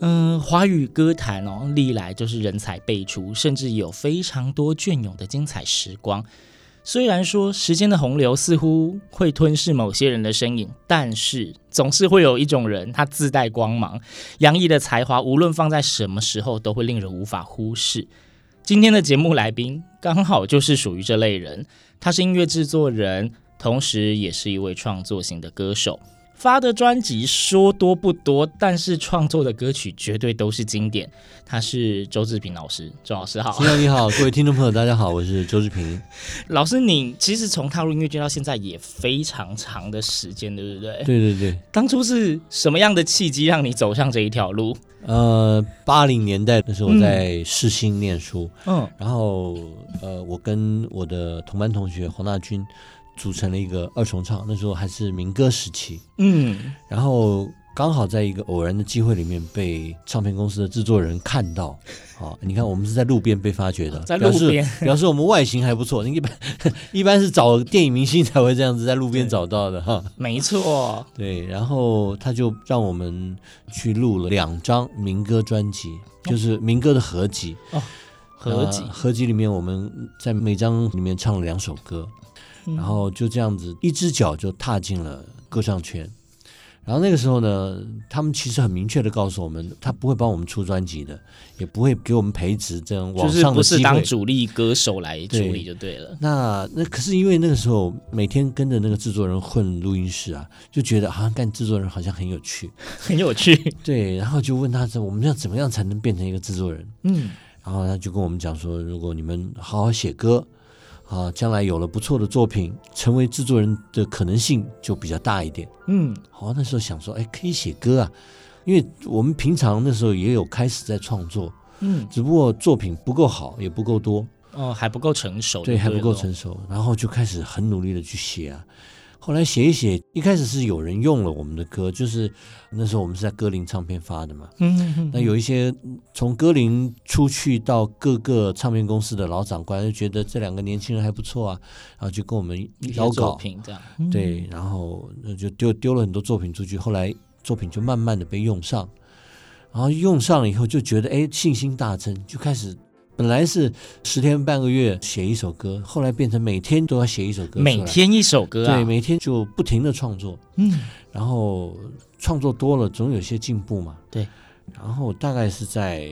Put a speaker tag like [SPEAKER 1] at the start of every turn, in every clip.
[SPEAKER 1] 嗯，华语歌坛哦，历来就是人才辈出，甚至有非常多隽永的精彩时光。虽然说时间的洪流似乎会吞噬某些人的身影，但是总是会有一种人，他自带光芒，洋溢的才华，无论放在什么时候，都会令人无法忽视。今天的节目来宾刚好就是属于这类人，他是音乐制作人，同时也是一位创作型的歌手。发的专辑说多不多，但是创作的歌曲绝对都是经典。他是周志平老师，周老师好。
[SPEAKER 2] 你好你好，各位听众朋友大家好，我是周志平。
[SPEAKER 1] 老师，你其实从踏入音乐界到现在也非常长的时间，对不对？
[SPEAKER 2] 对对对，
[SPEAKER 1] 当初是什么样的契机让你走上这一条路？
[SPEAKER 2] 呃，八零年代的时候我在世新念书，
[SPEAKER 1] 嗯
[SPEAKER 2] 然后呃，我跟我的同班同学黄大军组成了一个二重唱，那时候还是民歌时期，
[SPEAKER 1] 嗯，
[SPEAKER 2] 然后刚好在一个偶然的机会里面被唱片公司的制作人看到，啊，你看我们是在路边被发掘的，
[SPEAKER 1] 在路边。
[SPEAKER 2] 表 示表示我们外形还不错，一般 一般是找电影明星才会这样子在路边找到的哈。
[SPEAKER 1] 没错，
[SPEAKER 2] 对，然后他就让我们去录了两张民歌专辑，就是民歌的合集。
[SPEAKER 1] 哦合集。
[SPEAKER 2] 呃合集里面我们在每张里面唱了两首歌，
[SPEAKER 1] 嗯
[SPEAKER 2] 然后就这样子一只脚就踏进了歌唱圈。然后那个时候呢，他们其实很明确的告诉我们，他不会帮我们出专辑的，也不会给我们培植这样往
[SPEAKER 1] 就是不是
[SPEAKER 2] 上的。
[SPEAKER 1] 当主力歌手来处理就对了。
[SPEAKER 2] 那那可是因为那个时候每天跟着那个制作人混录音室啊，就觉得好像干制作人好像很有趣，
[SPEAKER 1] 很有趣。
[SPEAKER 2] 对，然后就问他说我们要怎么样才能变成一个制作人？
[SPEAKER 1] 嗯，
[SPEAKER 2] 然后他就跟我们讲说，如果你们好好写歌啊，将来有了不错的作品，成为制作人的可能性就比较大一点。
[SPEAKER 1] 嗯，
[SPEAKER 2] 好，那时候想说，哎，可以写歌啊，因为我们平常那时候也有开始在创作，
[SPEAKER 1] 嗯，
[SPEAKER 2] 只不过作品不够好，也不够多。
[SPEAKER 1] 哦，还不够成熟，
[SPEAKER 2] 对，还不
[SPEAKER 1] 够。
[SPEAKER 2] 成熟，然后就开始很努力的去写啊。后来写一写，一开始是有人用了我们的歌，就是那时候我们是在歌林唱片发的嘛。
[SPEAKER 1] 嗯嗯嗯，
[SPEAKER 2] 那有一些从歌林出去到各个唱片公司的老长官就觉得这两个年轻人还不错啊，然后就跟我们
[SPEAKER 1] 一些作
[SPEAKER 2] 邀稿，
[SPEAKER 1] 品这样。
[SPEAKER 2] 对，然后那就丢丢了很多作品出去，后来作品就慢慢的被用上，然后用上了以后就觉得哎信心大增，就开始本来是十天半个月写一首歌，后来变成每天都要写一首歌，
[SPEAKER 1] 每天一首歌啊。
[SPEAKER 2] 对，每天就不停的创作，
[SPEAKER 1] 嗯，
[SPEAKER 2] 然后创作多了总有些进步嘛，
[SPEAKER 1] 对，
[SPEAKER 2] 然后大概是在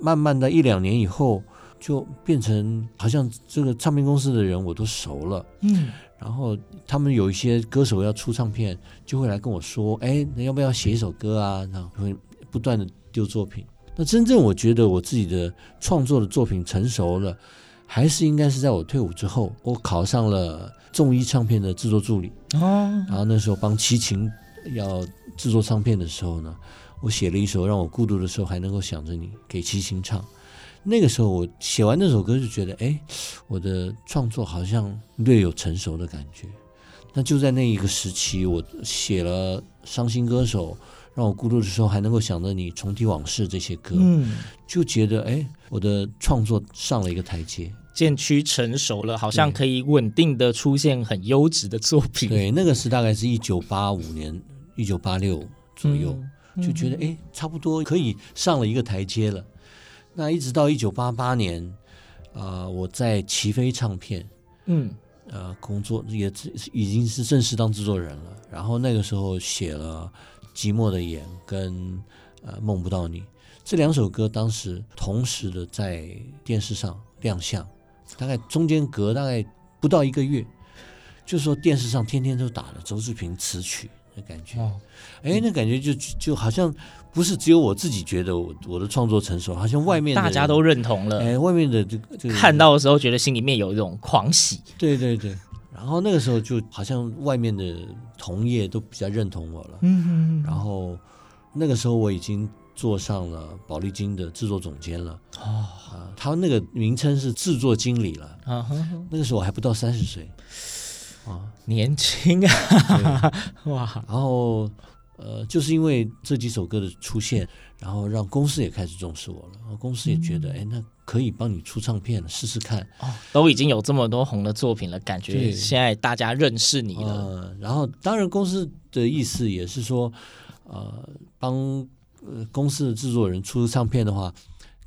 [SPEAKER 2] 慢慢的一两年以后，就变成好像这个唱片公司的人我都熟了。
[SPEAKER 1] 嗯，
[SPEAKER 2] 然后他们有一些歌手要出唱片，就会来跟我说：“哎，那要不要写一首歌啊？”然后会不断的丢作品。那真正我觉得我自己的创作的作品成熟了，还是应该是在我退伍之后，我考上了众一唱片的制作助理。
[SPEAKER 1] 哦，
[SPEAKER 2] 然后那时候帮齐秦要制作唱片的时候呢，我写了一首《让我孤独的时候还能够想着你》给齐秦唱。那个时候我写完那首歌就觉得，哎，我的创作好像略有成熟的感觉。那就在那一个时期，我写了《伤心歌手》，让我孤独的时候还能够想着你，重提往事这些歌，
[SPEAKER 1] 嗯，
[SPEAKER 2] 就觉得，哎，我的创作上了一个台阶。
[SPEAKER 1] 渐趋成熟了，好像可以稳定的出现很优质的作品。
[SPEAKER 2] 对，那个是大概是一九八五年、一九八六左右。
[SPEAKER 1] 嗯
[SPEAKER 2] 就觉得哎，差不多可以上了一个台阶了。那一直到一九八八年，啊、呃，我在齐飞唱片，
[SPEAKER 1] 嗯，
[SPEAKER 2] 呃，工作也已经是正式当制作人了。然后那个时候写了《寂寞的眼》跟呃《梦不到你》这两首歌当时同时的在电视上亮相，大概中间隔大概不到一个月，就说电视上天天都打了周志平词曲的感觉。
[SPEAKER 1] 哦，
[SPEAKER 2] 哎，那感觉就就好像不是只有我自己觉得我我的创作成熟，好像外面
[SPEAKER 1] 大家都认同了。
[SPEAKER 2] 哎，外面的这个这个
[SPEAKER 1] 看到的时候，觉得心里面有一种狂喜。
[SPEAKER 2] 对对对，然后那个时候就好像外面的同业都比较认同我了。
[SPEAKER 1] 嗯，
[SPEAKER 2] 然后那个时候我已经。做上了宝丽金的制作总监了哦，啊，他那个名称是制作经理了啊。那个时候我还不到三十岁啊，
[SPEAKER 1] 年轻啊，哇！
[SPEAKER 2] 然后呃，就是因为这几首歌的出现，然后让公司也开始重视我了。然后公司也觉得，哎、嗯，那可以帮你出唱片了，试试看。
[SPEAKER 1] 哦，都已经有这么多红的作品了，感觉现在大家认识你了。
[SPEAKER 2] 呃、然后，当然公司的意思也是说，呃，帮。呃，公司的制作人出唱片的话，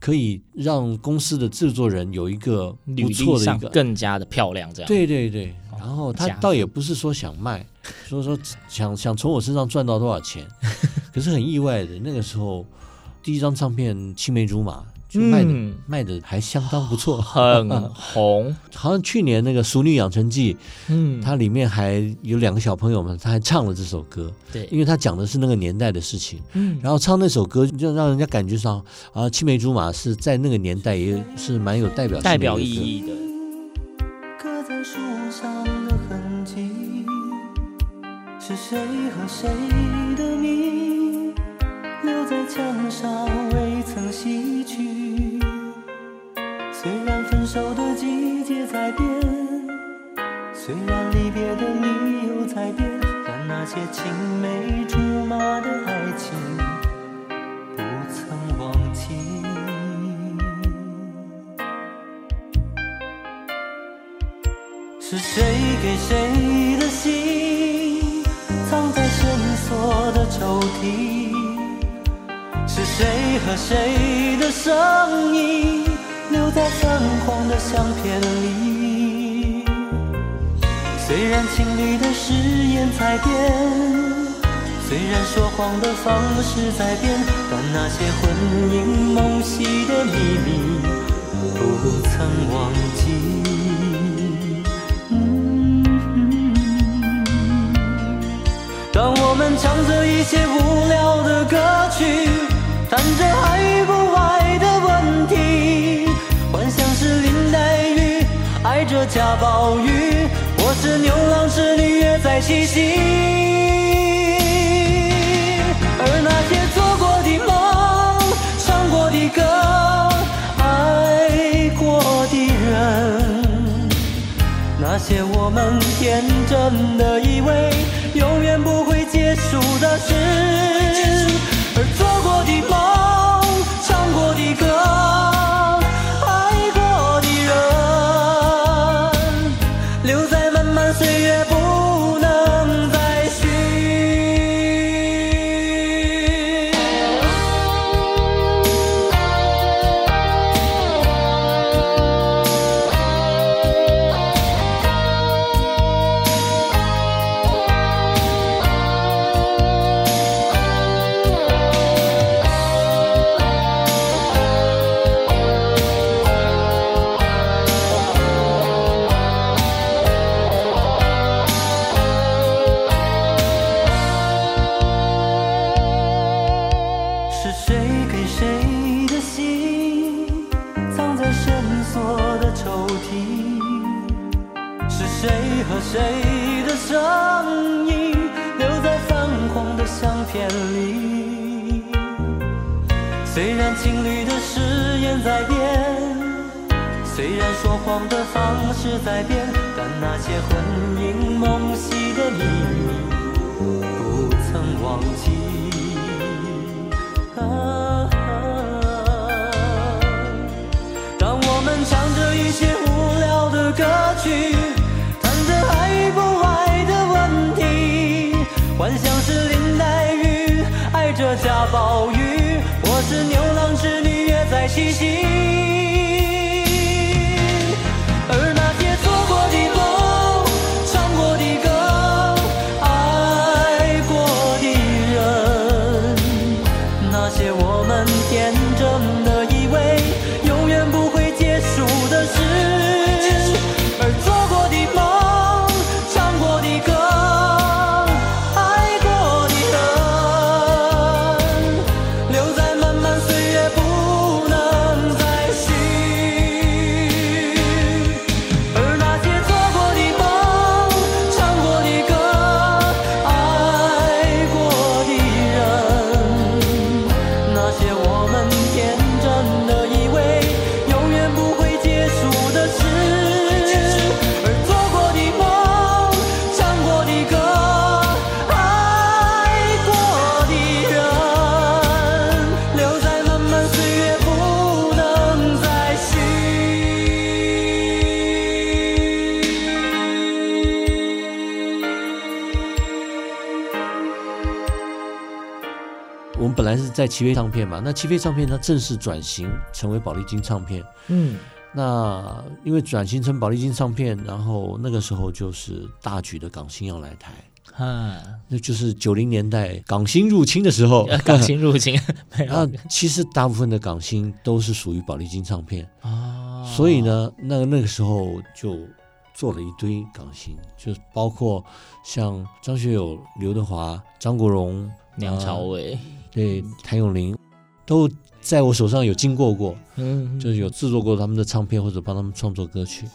[SPEAKER 2] 可以让公司的制作人有一个不错的一个
[SPEAKER 1] 更加的漂亮，这样。
[SPEAKER 2] 对对对，然后他倒也不是说想卖，说说想想从我身上赚到多少钱，可是很意外的，那个时候第一张唱片《青梅竹马》。就卖的、嗯、卖的还相当不错，
[SPEAKER 1] 很红。
[SPEAKER 2] 好像去年那个《熟女养成记》，嗯，它里面还有两个小朋友们，他还唱了这首歌。
[SPEAKER 1] 对，
[SPEAKER 2] 因为他讲的是那个年代的事情。嗯，然后唱那首歌，就让人家感觉上啊，《青梅竹马》是在那个年代也是蛮有代表性
[SPEAKER 1] 代表意义的。
[SPEAKER 3] 刻在树上的痕迹，是谁和谁墙上未曾洗去。虽然分手的季节在变，虽然离别的理由在变，但那些青梅竹马的爱情不曾忘记。是谁给谁的信，藏在深锁的抽屉？是谁和谁的声音？留在泛黄的相片里，虽然情侣的誓言在变，虽然说谎的方式在变，但那些魂萦梦系的秘密不曾忘记。嗯，当我们唱着一些无聊的歌曲，爱与不爱的问题。幻想是林黛玉爱着贾宝玉，或是牛郎织女约在七夕。而那些做过的梦、唱过的歌、爱过的人，那些我们天真的以为永远不会结束的事，而做过的梦、虽然情侣的誓言在变，虽然说谎的方式在变，但那些魂萦梦系的秘密不曾忘记。啊，当我们唱着一些无聊的歌曲，谈着爱与不爱的问题，幻想。心。
[SPEAKER 2] 在齐飞唱片嘛，那齐飞唱片它正式转型成为宝丽金唱片。
[SPEAKER 1] 嗯，
[SPEAKER 2] 那因为转型成宝丽金唱片，然后那个时候就是大举的港星要来台。
[SPEAKER 1] 啊，
[SPEAKER 2] 那就是九零年代港星入侵的时候，
[SPEAKER 1] 港星入侵，
[SPEAKER 2] 然后其实大部分的港星都是属于宝丽金唱片。
[SPEAKER 1] 哦，
[SPEAKER 2] 所以呢，那那个时候就做了一堆港星，就包括像张学友、刘德华、张国荣、
[SPEAKER 1] 梁朝伟，
[SPEAKER 2] 对，谭咏麟，都在我手上有经过过，
[SPEAKER 1] 嗯，
[SPEAKER 2] 就是有制作过他们的唱片或者帮他们创作歌曲，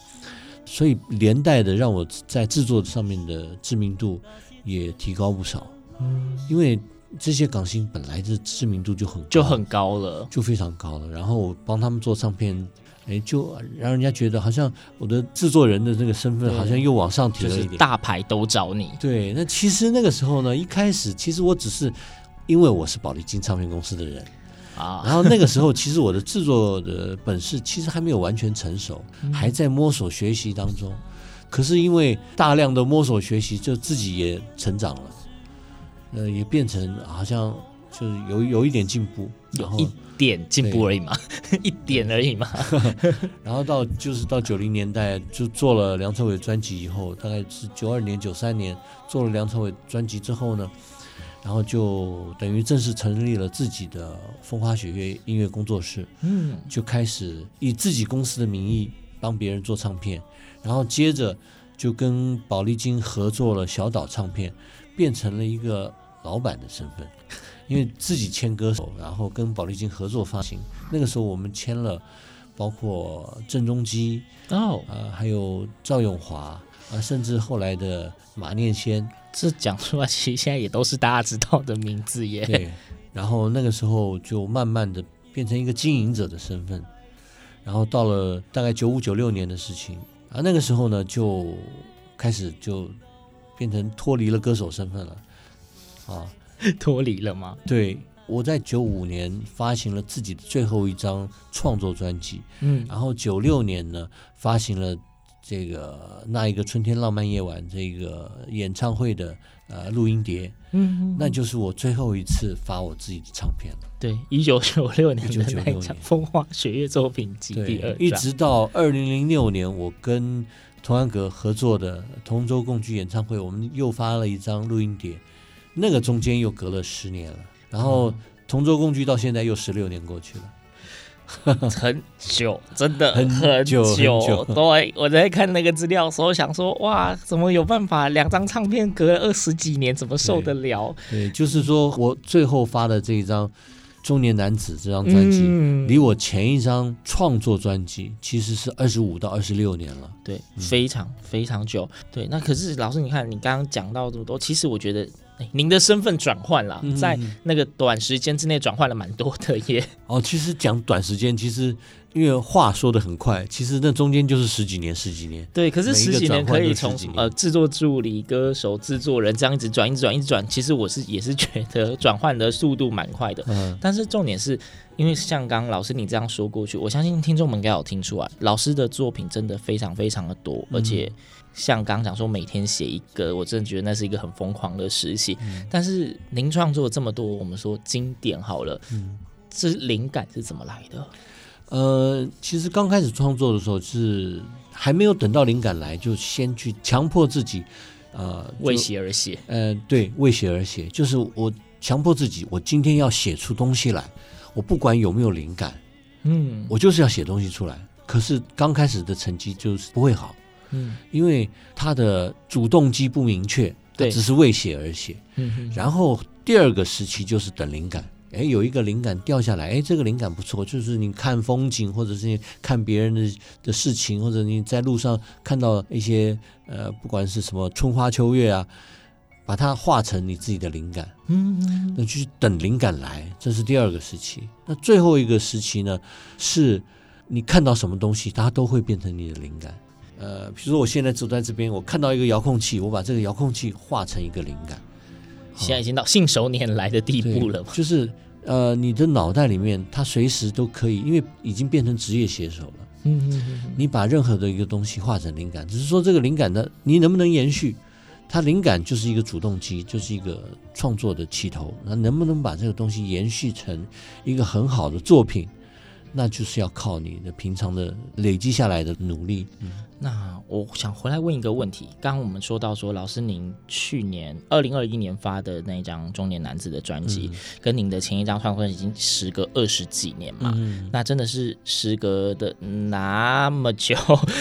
[SPEAKER 2] 所以连带的让我在制作上面的知名度。也提高不少，嗯，因为这些港星本来的知名度就很
[SPEAKER 1] 就很高了，
[SPEAKER 2] 就非常高了。然后我帮他们做唱片，哎，就让人家觉得好像我的制作人的这个身份好像又往上提了一点，
[SPEAKER 1] 就是大牌都找你。
[SPEAKER 2] 对，那其实那个时候呢，一开始其实我只是因为我是宝丽金唱片公司的人。啊，然后那个时候其实我的制作的本事其实还没有完全成熟，还在摸索学习当中。可是因为大量的摸索学习，就自己也成长了，呃，也变成好像就是有有一点进步，然后
[SPEAKER 1] 一点进步而已嘛，一点而已嘛。
[SPEAKER 2] 然后到就是到九零年代，就做了梁朝伟专辑以后，大概是九二年、九三年做了梁朝伟专辑之后呢，然后就等于正式成立了自己的风花雪月音乐工作室，嗯，就开始以自己公司的名义帮别人做唱片。然后接着就跟宝丽金合作了小岛唱片，变成了一个老板的身份，因为自己签歌手，然后跟宝丽金合作发行。那个时候我们签了，包括郑中基哦，呃，还有赵咏华啊，甚至后来的马念先，
[SPEAKER 1] 这讲出来其实现在也都是大家知道的名字耶。
[SPEAKER 2] 对，然后那个时候就慢慢的变成一个经营者的身份，然后到了大概九五九六年的事情。啊，那个时候呢，就开始就变成脱离了歌手身份了，啊，
[SPEAKER 1] 脱离了吗？
[SPEAKER 2] 对，我在九五年发行了自己的最后一张创作专辑，嗯，然后九六年呢发行了这个那一个春天浪漫夜晚这个演唱会的呃录音碟，嗯，嗯，那就是我最后一次发我自己的唱片了。
[SPEAKER 1] 对，一九九六年的那一张《风花雪月作品集》第二，
[SPEAKER 2] 一直到二零零六年，我跟童安格合作的同舟共聚演唱会，我们又发了一张录音碟，那个中间又隔了十年了，然后同舟共聚到现在又十六年过去了。
[SPEAKER 1] 很久，真的
[SPEAKER 2] 很久
[SPEAKER 1] 很久。对，我在看那个资料的时候，想说，哇，怎么有办法？两张唱片隔了二十几年，怎么受得了？
[SPEAKER 2] 对，对，就是说我最后发的这一张《中年男子》这张专辑，嗯、离我前一张创作专辑其实是二十五到二十六年了。
[SPEAKER 1] 对，非常非常久。对，那可是老师，你看你刚刚讲到这么多，其实我觉得。您的身份转换了，在那个短时间之内转换了蛮多的耶。
[SPEAKER 2] 哦，其实讲短时间，其实因为话说的很快，其实那中间就是十几年、十几年。
[SPEAKER 1] 对，可是十几年可以从呃制作助理、歌手、制作人这样一直转、一直转、一直转。其实我是也是觉得转换的速度蛮快的。嗯。但是重点是因为像刚刚老师你这样说过去，我相信听众们应该有听出来，老师的作品真的非常非常的多，而且。像刚刚讲说每天写一个，我真的觉得那是一个很疯狂的时期。嗯、但是您创作这么多，我们说经典好了，嗯，这灵感是怎么来的？
[SPEAKER 2] 呃，其实刚开始创作的时候是还没有等到灵感来，就先去强迫自己，呃，
[SPEAKER 1] 为写而写。
[SPEAKER 2] 呃，对，为写而写，就是我强迫自己，我今天要写出东西来，我不管有没有灵感，嗯，我就是要写东西出来。可是刚开始的成绩就是不会好。嗯，因为他的主动机不明确，对，只是为写而写。嗯哼。然后第二个时期就是等灵感，哎，有一个灵感掉下来，哎，这个灵感不错，就是你看风景，或者是你看别人的的事情，或者你在路上看到一些呃，不管是什么春花秋月啊，把它化成你自己的灵感。嗯嗯。那去等灵感来，这是第二个时期。那最后一个时期呢，是你看到什么东西，它都会变成你的灵感。呃，比如说我现在走在这边，我看到一个遥控器，我把这个遥控器化成一个灵感。
[SPEAKER 1] 现在已经到信手拈来的地步了。
[SPEAKER 2] 就是呃，你的脑袋里面，它随时都可以，因为已经变成职业写手了。嗯嗯嗯。你把任何的一个东西化成灵感，只是说这个灵感呢，你能不能延续？它灵感就是一个主动机，就是一个创作的起头。那能不能把这个东西延续成一个很好的作品，那就是要靠你的平常的累积下来的努力。嗯。
[SPEAKER 1] 那我想回来问一个问题，刚刚我们说到说，老师您去年二零二一年发的那一张《中年男子》的专辑，嗯、跟您的前一张创作已经时隔二十几年嘛，嗯、那真的是时隔的那么久，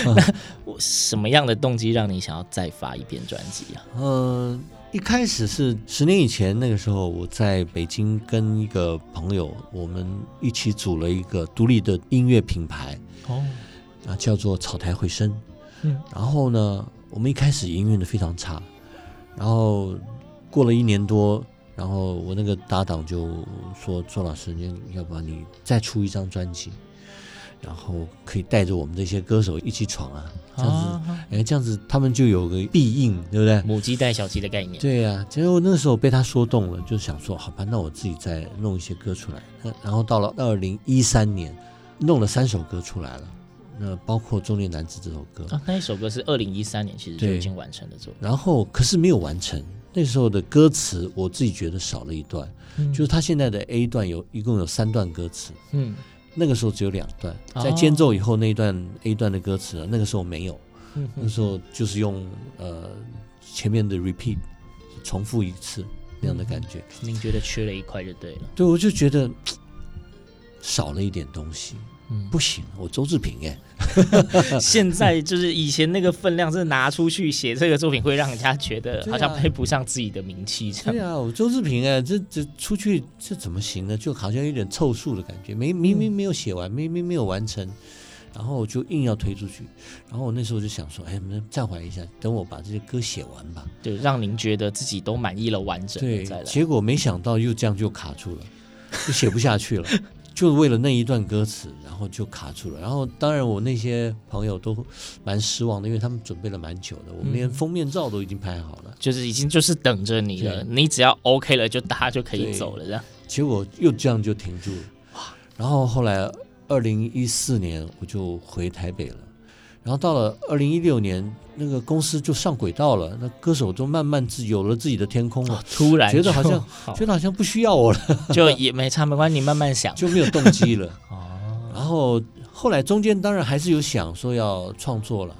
[SPEAKER 1] 嗯、那我什么样的动机让你想要再发一遍专辑啊？
[SPEAKER 2] 嗯、呃，一开始是十年以前，那个时候我在北京跟一个朋友，我们一起组了一个独立的音乐品牌哦。啊，叫做草台回声，嗯，然后呢，我们一开始营运的非常差，然后过了一年多，然后我那个搭档就说：“周老师，你要不然你再出一张专辑，然后可以带着我们这些歌手一起闯啊，这样子，哎、啊，这样子他们就有个必应，对不对？
[SPEAKER 1] 母鸡带小鸡的概念。
[SPEAKER 2] 对呀、啊，结果那个时候被他说动了，就想说，好吧，那我自己再弄一些歌出来。然后到了二零一三年，弄了三首歌出来了。那包括《中年男子》这首歌
[SPEAKER 1] 啊，那一首歌是二零一三年其实就已经完成的作品。
[SPEAKER 2] 然后可是没有完成，那时候的歌词我自己觉得少了一段，嗯、就是他现在的 A 段有一共有三段歌词，嗯，那个时候只有两段，在间奏以后那一段 A 段的歌词，那个时候没有，嗯、那时候就是用呃前面的 repeat 重复一次那样的感觉。
[SPEAKER 1] 您觉得缺了一块就对了？
[SPEAKER 2] 对，我就觉得少了一点东西。嗯，不行，我周志平哎，
[SPEAKER 1] 现在就是以前那个分量，是拿出去写这个作品，会让人家觉得好像配不上自己的名气这样。
[SPEAKER 2] 对啊，我周志平哎，这这出去这怎么行呢？就好像有点凑数的感觉，没明明没有写完，明明没有完成，然后就硬要推出去。然后我那时候就想说，哎，我们暂缓一下，等我把这些歌写完吧。
[SPEAKER 1] 对，让您觉得自己都满意了，完整。
[SPEAKER 2] 对，结果没想到又这样就卡住了，就写不下去了。就为了那一段歌词，然后就卡住了。然后当然我那些朋友都蛮失望的，因为他们准备了蛮久的，我们连封面照都已经拍好了，嗯、
[SPEAKER 1] 就是已经就是等着你了。你只要 OK 了，就大家就可以走了，这样。
[SPEAKER 2] 结果又这样就停住了。然后后来二零一四年我就回台北了。然后到了二零一六年，那个公司就上轨道了，那歌手都慢慢自有了自己的天空了。
[SPEAKER 1] 突然
[SPEAKER 2] 觉得好像
[SPEAKER 1] 好
[SPEAKER 2] 觉得好像不需要我了，
[SPEAKER 1] 就也没差没关系，你慢慢想，
[SPEAKER 2] 就没有动机了。哦。然后后来中间当然还是有想说要创作了，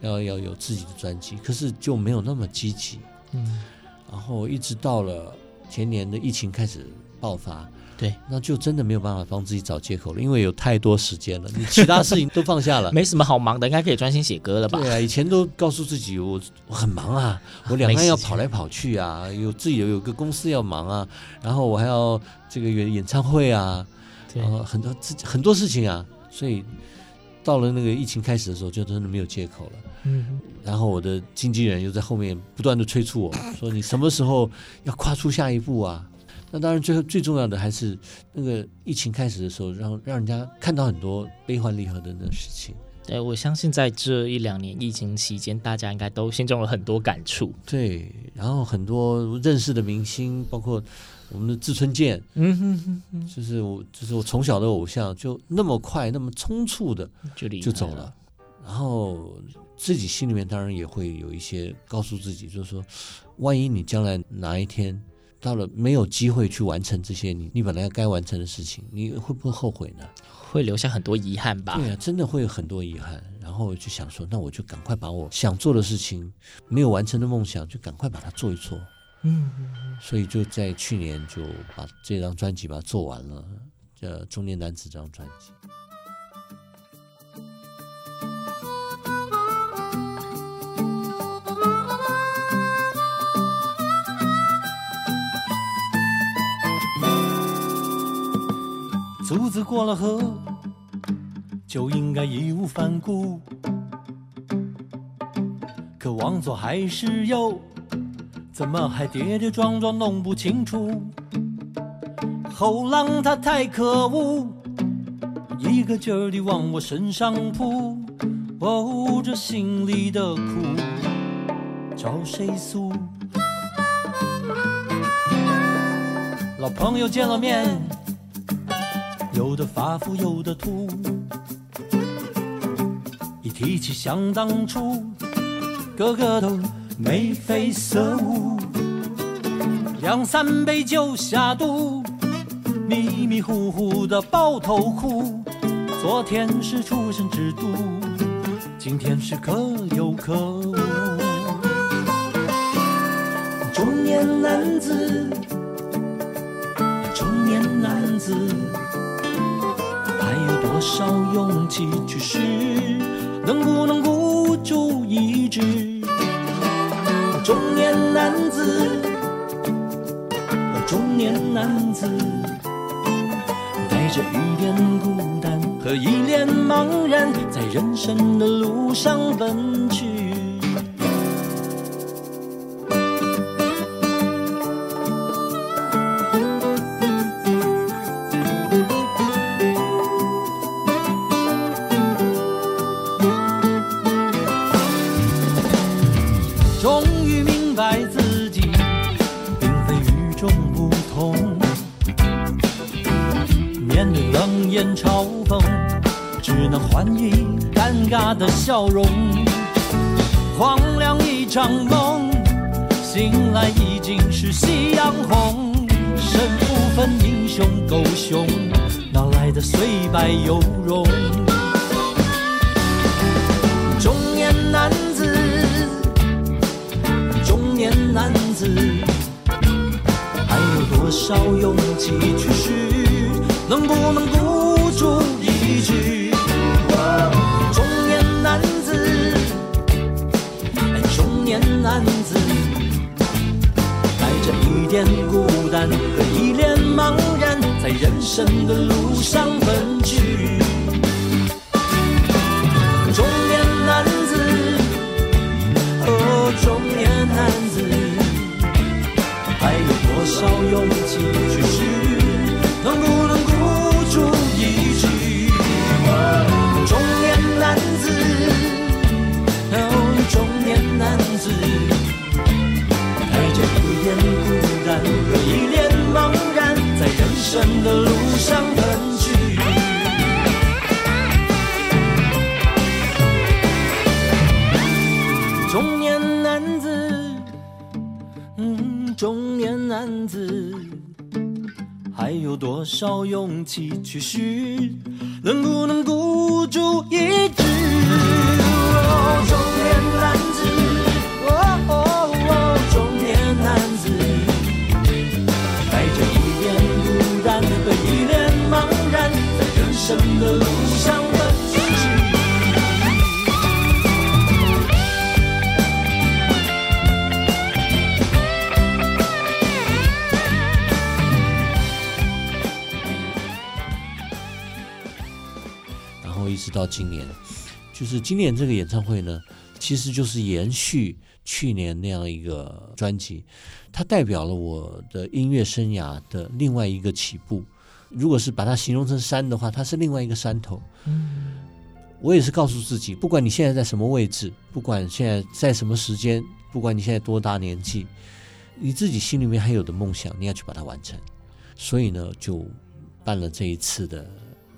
[SPEAKER 2] 要要有自己的专辑，可是就没有那么积极。嗯。然后一直到了前年的疫情开始爆发。
[SPEAKER 1] 对，
[SPEAKER 2] 那就真的没有办法帮自己找借口了，因为有太多时间了，你其他事情都放下了，
[SPEAKER 1] 没什么好忙的，应该可以专心写歌了吧？
[SPEAKER 2] 对啊，以前都告诉自己我我很忙啊，我两岸要跑来跑去啊，有自己有有个公司要忙啊，然后我还要这个演演唱会啊，对然后很多自己很多事情啊，所以到了那个疫情开始的时候，就真的没有借口了。嗯，然后我的经纪人又在后面不断的催促我说：“你什么时候要跨出下一步啊？”那当然，最后最重要的还是那个疫情开始的时候，让让人家看到很多悲欢离合的那事情。
[SPEAKER 1] 对，我相信在这一两年疫情期间，大家应该都心中有很多感触。
[SPEAKER 2] 对，然后很多认识的明星，包括我们的志村健，嗯哼哼哼，就是我，就是我从小的偶像，就那么快，那么匆促的就就走了。然后自己心里面当然也会有一些告诉自己，就是说，万一你将来哪一天。到了没有机会去完成这些你你本来该完成的事情，你会不会后悔呢？
[SPEAKER 1] 会留下很多遗憾吧？
[SPEAKER 2] 对啊，真的会有很多遗憾。然后我就想说，那我就赶快把我想做的事情，没有完成的梦想，就赶快把它做一做。嗯，所以就在去年就把这张专辑把它做完了，叫《中年男子》这张专辑。
[SPEAKER 3] 独自过了河，就应该义无反顾。可往左还是右，怎么还跌跌撞撞弄不清楚？后浪它太可恶，一个劲儿地往我身上扑。哦，这心里的苦找谁诉？老朋友见了面。有的发福，有的秃。一提起想当初，个个都
[SPEAKER 4] 眉飞色舞，两三杯酒下肚，迷迷糊糊的抱头哭。昨天是出生之都，今天是可有可无。中年男子，中年男子，多少勇气去试？能不能孤注一掷？中年男子，中年男子，带着一点孤单和一脸茫然，在人生的路上奔驰。眼嘲讽，只能换一尴尬的笑容，荒凉一场梦，醒来已经是夕阳红。胜负分英雄狗熊，哪来的虽败犹荣？中年男子，中年男子，还有多少勇气去试？能不能孤注一句，中年？男子带着一点孤单和一脸茫然，在人生的路上奔去。中年男子，哦，中年男子，还有多少勇有多少勇气去试？能不能
[SPEAKER 2] 今年，就是今年这个演唱会呢，其实就是延续去年那样一个专辑，它代表了我的音乐生涯的另外一个起步。如果是把它形容成山的话，它是另外一个山头。嗯，我也是告诉自己，不管你现在在什么位置，不管现在在什么时间，不管你现在多大年纪，你自己心里面还有的梦想，你要去把它完成。所以呢，就办了这一次的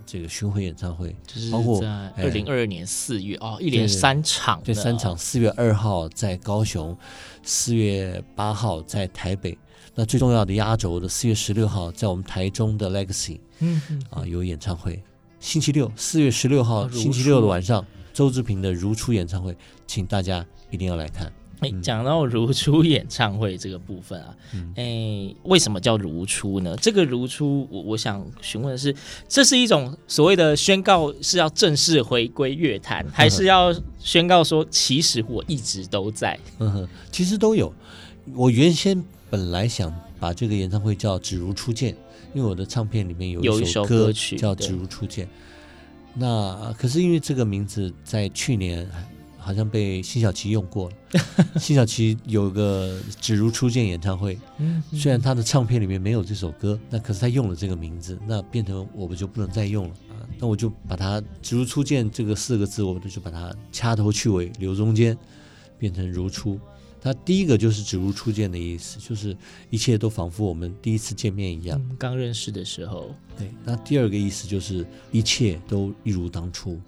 [SPEAKER 2] 这个巡回演唱会，
[SPEAKER 1] 就是
[SPEAKER 2] 包括
[SPEAKER 1] 在二零二二年四月哦，一连三场，
[SPEAKER 2] 对，三场，四月二号在高雄，四月八号在台北。那最重要的压轴的四月十六号，在我们台中的 Legacy，嗯嗯啊有演唱会。星期六四月十六号、啊、星期六的晚上，周志平的如初演唱会，请大家一定要来看。
[SPEAKER 1] 哎，讲到如初演唱会这个部分啊，哎、嗯，为什么叫如初呢？这个如初，我我想询问的是，这是一种所谓的宣告是要正式回归乐坛，还是要宣告说其实我一直都在？
[SPEAKER 2] 嗯哼，其实都有。我原先。本来想把这个演唱会叫《只如初见》，因为我的唱片里面有一首歌曲叫《只如初见》。那可是因为这个名字在去年好像被辛晓琪用过了。辛晓琪有个《只如初见》演唱会，虽然他的唱片里面没有这首歌，那可是他用了这个名字，那变成我们就不能再用了啊。那我就把它“只如初见”这个四个字，我们就把它掐头去尾留中间，变成“如初”。它第一个就是“只如初见”的意思，就是一切都仿佛我们第一次见面一样，
[SPEAKER 1] 嗯、刚认识的时候。
[SPEAKER 2] 对。那第二个意思就是一切都一如当初，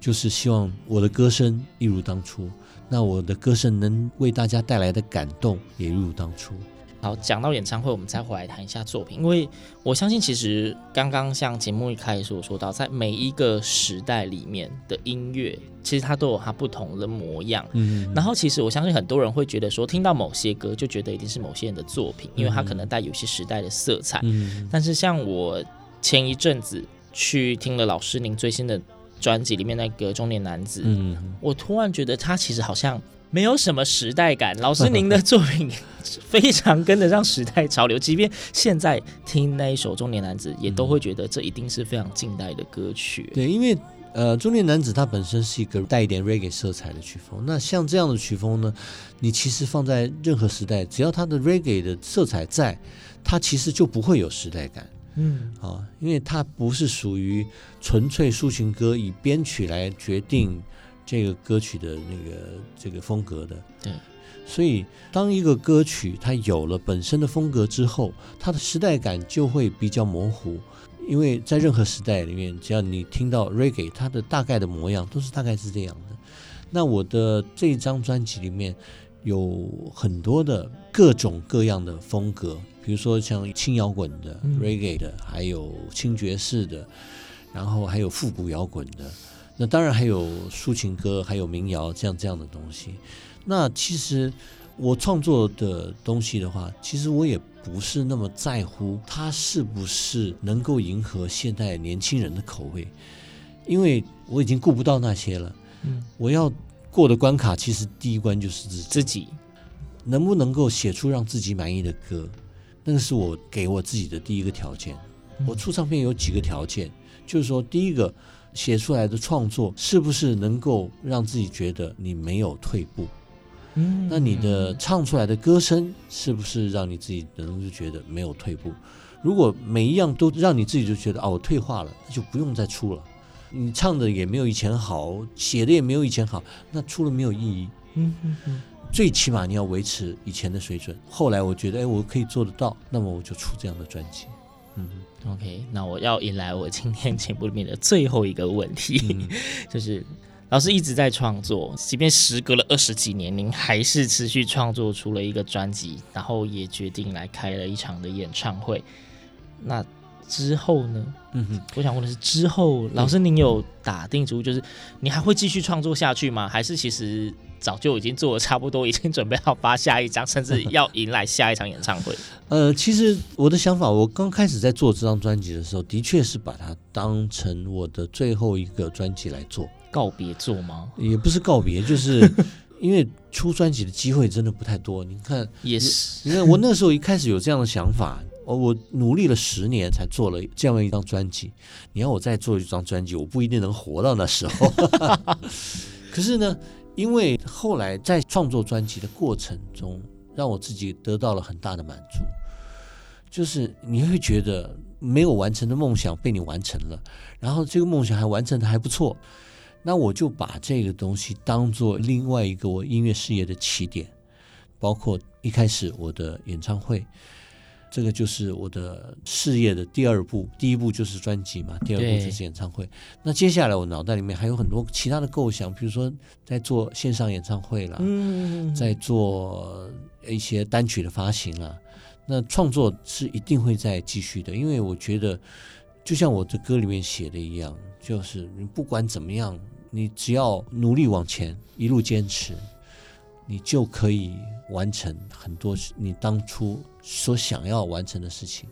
[SPEAKER 2] 就是希望我的歌声一如当初，那我的歌声能为大家带来的感动也一如当初。
[SPEAKER 1] 好，讲到演唱会，我们再回来谈一下作品，因为我相信，其实刚刚像节目一开始我说到，在每一个时代里面的音乐，其实它都有它不同的模样。嗯，然后其实我相信很多人会觉得说，听到某些歌就觉得一定是某些人的作品，因为它可能带有些时代的色彩。嗯，但是像我前一阵子去听了老师您最新的专辑里面那个中年男子，嗯，我突然觉得他其实好像。没有什么时代感，老师您的作品非常跟得上时代潮流，即便现在听那一首《中年男子》，也都会觉得这一定是非常近代的歌曲。
[SPEAKER 2] 对，因为呃，《中年男子》他本身是一个带一点 reggae 色彩的曲风，那像这样的曲风呢，你其实放在任何时代，只要它的 reggae 的色彩在，它其实就不会有时代感。嗯，啊，因为它不是属于纯粹抒情歌，以编曲来决定。这个歌曲的那个这个风格的，对，所以当一个歌曲它有了本身的风格之后，它的时代感就会比较模糊，因为在任何时代里面，只要你听到 reggae，它的大概的模样都是大概是这样的。那我的这一张专辑里面有很多的各种各样的风格，比如说像轻摇滚的、嗯、reggae 的，还有轻爵士的，然后还有复古摇滚的。那当然还有抒情歌，还有民谣这样这样的东西。那其实我创作的东西的话，其实我也不是那么在乎它是不是能够迎合现代年轻人的口味，因为我已经顾不到那些了。嗯，我要过的关卡其实第一关就是自己，自己能不能够写出让自己满意的歌，那个是我给我自己的第一个条件。我出唱片有几个条件，就是说第一个。写出来的创作是不是能够让自己觉得你没有退步？嗯，那你的唱出来的歌声是不是让你自己能够觉得没有退步？如果每一样都让你自己就觉得哦，我退化了，那就不用再出了。你唱的也没有以前好，写的也没有以前好，那出了没有意义。嗯嗯嗯，最起码你要维持以前的水准。后来我觉得，哎，我可以做得到，那么我就出这样的专辑。嗯
[SPEAKER 1] ，OK，那我要迎来我今天节目里面的最后一个问题，嗯、就是老师一直在创作，即便时隔了二十几年，您还是持续创作出了一个专辑，然后也决定来开了一场的演唱会。那之后呢？嗯哼，我想问的是，之后老师您有打定主意，就是你还会继续创作下去吗？还是其实？早就已经做的差不多，已经准备好发下一张，甚至要迎来下一场演唱会。
[SPEAKER 2] 呃，其实我的想法，我刚开始在做这张专辑的时候，的确是把它当成我的最后一个专辑来做，
[SPEAKER 1] 告别做吗？
[SPEAKER 2] 也不是告别，就是 因为出专辑的机会真的不太多。你看，
[SPEAKER 1] 也是，
[SPEAKER 2] 你看我那时候一开始有这样的想法，哦我努力了十年才做了这样一张专辑。你要我再做一张专辑，我不一定能活到那时候。可是呢？因为后来在创作专辑的过程中，让我自己得到了很大的满足，就是你会觉得没有完成的梦想被你完成了，然后这个梦想还完成的还不错，那我就把这个东西当做另外一个我音乐事业的起点，包括一开始我的演唱会。这个就是我的事业的第二步，第一步就是专辑嘛，第二步就是演唱会。那接下来我脑袋里面还有很多其他的构想，比如说在做线上演唱会啦，嗯，在做一些单曲的发行啦。那创作是一定会再继续的，因为我觉得就像我的歌里面写的一样，就是你不管怎么样，你只要努力往前，一路坚持。你就可以完成很多你当初所想要完成的事情。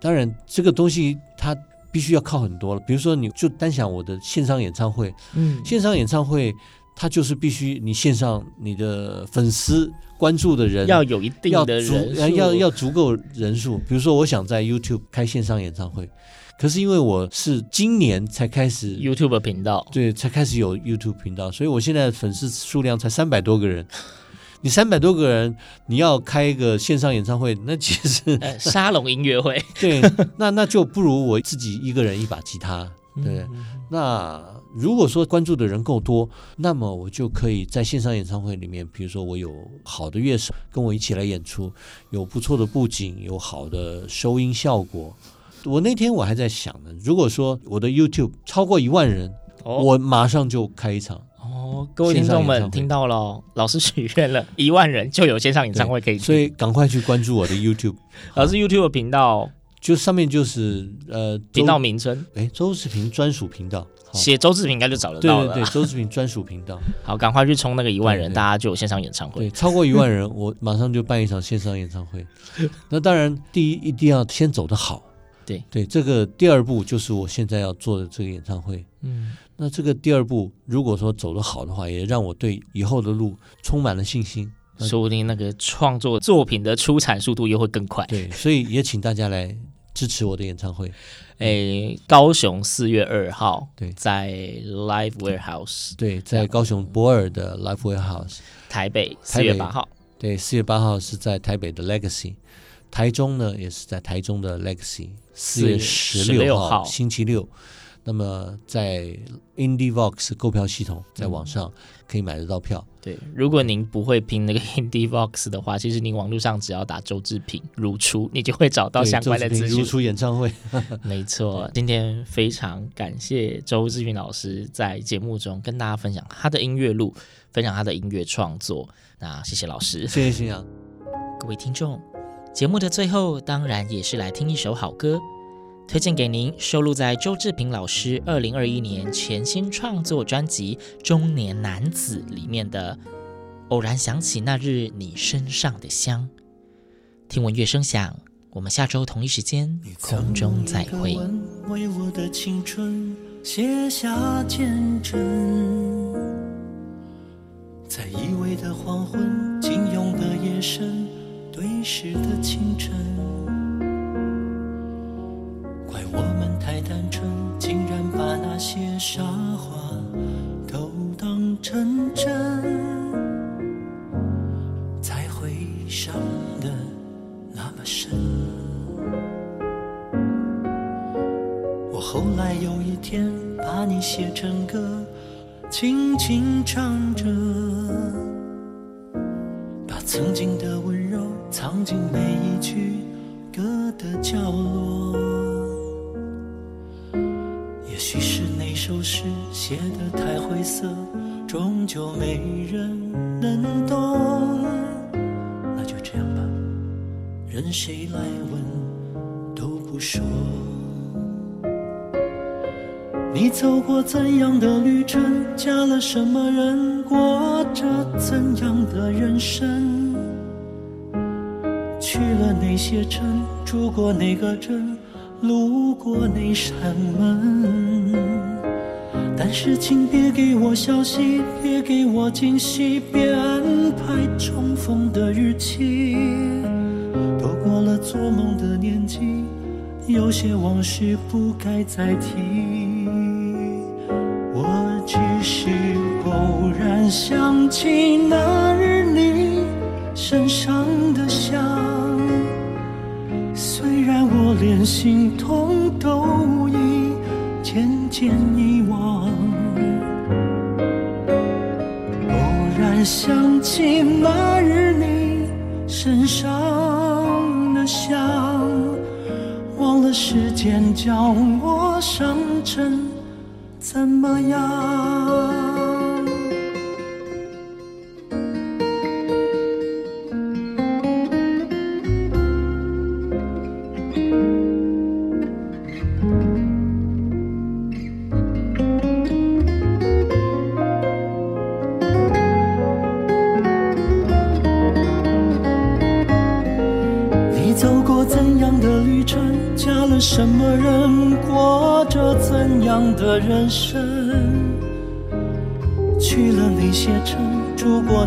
[SPEAKER 2] 当然，这个东西它必须要靠很多了。比如说，你就单想我的线上演唱会，嗯，线上演唱会它就是必须你线上你的粉丝关注的人
[SPEAKER 1] 要有一定的人，
[SPEAKER 2] 要要要足够人数。比如说，我想在 YouTube 开线上演唱会。可是因为我是今年才开始
[SPEAKER 1] YouTube 频道，
[SPEAKER 2] 对，才开始有 YouTube 频道，所以我现在粉丝数量才三百多个人。你三百多个人，你要开一个线上演唱会，那其实、
[SPEAKER 1] 呃、沙龙音乐会，
[SPEAKER 2] 对，那那就不如我自己一个人一把吉他，对。嗯嗯，那如果说关注的人够多，那么我就可以在线上演唱会里面，比如说我有好的乐手跟我一起来演出，有不错的布景，有好的收音效果。我那天我还在想呢，如果说我的 YouTube 超过一万人，
[SPEAKER 1] 哦
[SPEAKER 2] 我马上就开一场。
[SPEAKER 1] 哦，各位听众们听到了哦，老师许愿了 一万人就有线上演唱会可以听，
[SPEAKER 2] 所以赶快去关注我的 YouTube，
[SPEAKER 1] 老师 YouTube 频道
[SPEAKER 2] 就上面就是呃
[SPEAKER 1] 频道名称，
[SPEAKER 2] 哎，周志平专属频道，
[SPEAKER 1] 写周志平应该就找得到了。
[SPEAKER 2] 对对对，周志平专属频道。
[SPEAKER 1] 好，赶快去冲那个一万人，
[SPEAKER 2] 对对
[SPEAKER 1] 大家就有线上演唱会。
[SPEAKER 2] 对，超过一万人，我马上就办一场线上演唱会。那当然，第一一定要先走得好。
[SPEAKER 1] 对
[SPEAKER 2] 对，这个第二步就是我现在要做的这个演唱会。
[SPEAKER 1] 嗯，
[SPEAKER 2] 那这个第二步，如果说走得好的话，也让我对以后的路充满了信心。
[SPEAKER 1] 说不定那个创作作品的出产速度又会更快。
[SPEAKER 2] 对，所以也请大家来支持我的演唱会。
[SPEAKER 1] 诶，高雄四月二号，
[SPEAKER 2] 对
[SPEAKER 1] 在 Live Warehouse，
[SPEAKER 2] 对，在高雄博尔的 Live Warehouse。
[SPEAKER 1] 台北四月八号，
[SPEAKER 2] 对，四月八号是在台北的 Legacy，台中呢也是在台中的 Legacy，四月十六号
[SPEAKER 1] 号
[SPEAKER 2] 星期六。那么在 IndieVox 购票系统，在网上可以买得到票。
[SPEAKER 1] 对，如果您不会拼那个 IndieVox 的话，其实您网络上只要打周志平如初，你就会找到相关的
[SPEAKER 2] 资讯。如初演唱会，
[SPEAKER 1] 没错，今天非常感谢周志平老师在节目中跟大家分享他的音乐路，分享他的音乐创作。那谢谢老师，
[SPEAKER 2] 谢谢新阳。
[SPEAKER 1] 各位听众，节目的最后当然也是来听一首好歌，推荐给您收录在周志平老师二零二一年全新创作专辑《中年男子》里面的《偶然想起那日你身上的香》。听闻乐声响，我们下周同一时间空中再会。
[SPEAKER 3] 为我的青春写下见证，在依偎的黄昏，紧拥的夜深，对视的清晨。我们太单纯，竟然把那些傻话都当成真，才会伤得那么深。我后来有一天把你写成歌，轻轻唱着，把曾经的温柔藏进每一句歌的角落。也许是那首诗写得太晦涩，终究没人能懂。那就这样吧，任谁来问都不说。你走过怎样的旅程，嫁了什么人，过着怎样的人生？去了哪些城，住过哪个镇，路过哪扇门？但是请别给我消息，别给我惊喜，别安排重逢的日期。都过了做梦的年纪，有些往事不该再提。我只是偶然想起那日你身上的香，虽然我连心痛都已渐渐叫我伤。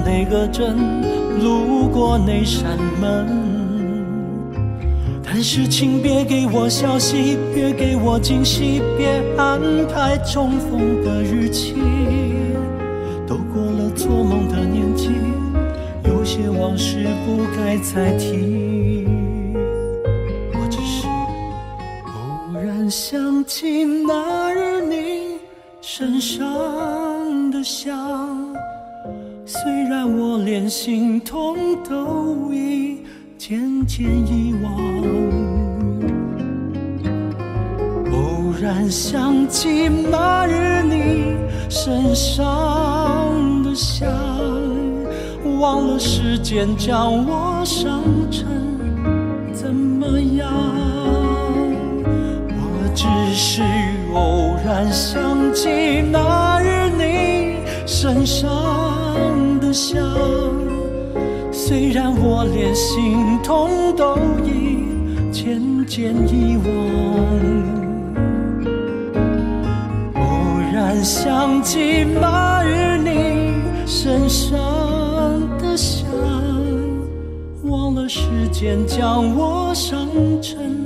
[SPEAKER 3] 那个镇？路过那扇门？但是请别给我消息，别给我惊喜，别安排重逢的日期。都过了做梦的年纪，有些往事不该再提。心痛都已渐渐遗忘。偶然想起那日你身。上的香，忘了时间将我伤成怎么样？我只是偶然想起那日你身上的香，虽然我连心痛都已渐渐遗忘。忽然想起那日你身上的香，忘了时间将我伤成